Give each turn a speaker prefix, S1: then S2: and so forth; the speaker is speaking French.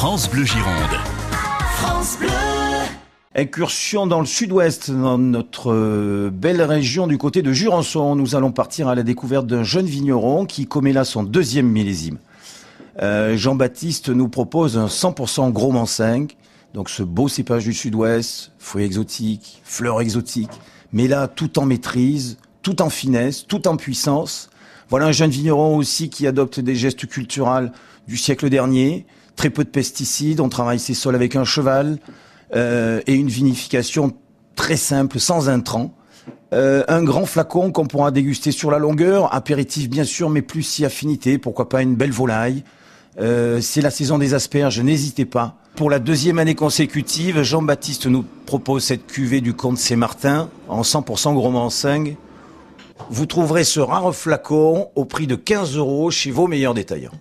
S1: France Bleu Gironde.
S2: France Bleu.
S3: Incursion dans le sud-ouest, dans notre euh, belle région du côté de Jurançon. Nous allons partir à la découverte d'un jeune vigneron qui commet là son deuxième millésime. Euh, Jean-Baptiste nous propose un 100% gros Mansingue, donc ce beau cépage du sud-ouest, fruits exotiques, fleurs exotiques, mais là tout en maîtrise, tout en finesse, tout en puissance. Voilà un jeune vigneron aussi qui adopte des gestes culturels du siècle dernier, très peu de pesticides, on travaille ses sols avec un cheval, euh, et une vinification très simple, sans intrants. Euh, un grand flacon qu'on pourra déguster sur la longueur, apéritif bien sûr, mais plus si affinité, pourquoi pas une belle volaille. Euh, c'est la saison des asperges, n'hésitez pas. Pour la deuxième année consécutive, Jean-Baptiste nous propose cette cuvée du comte Saint-Martin en 100% gros Mansingue. Vous trouverez ce rare flacon au prix de 15 euros chez vos meilleurs détaillants.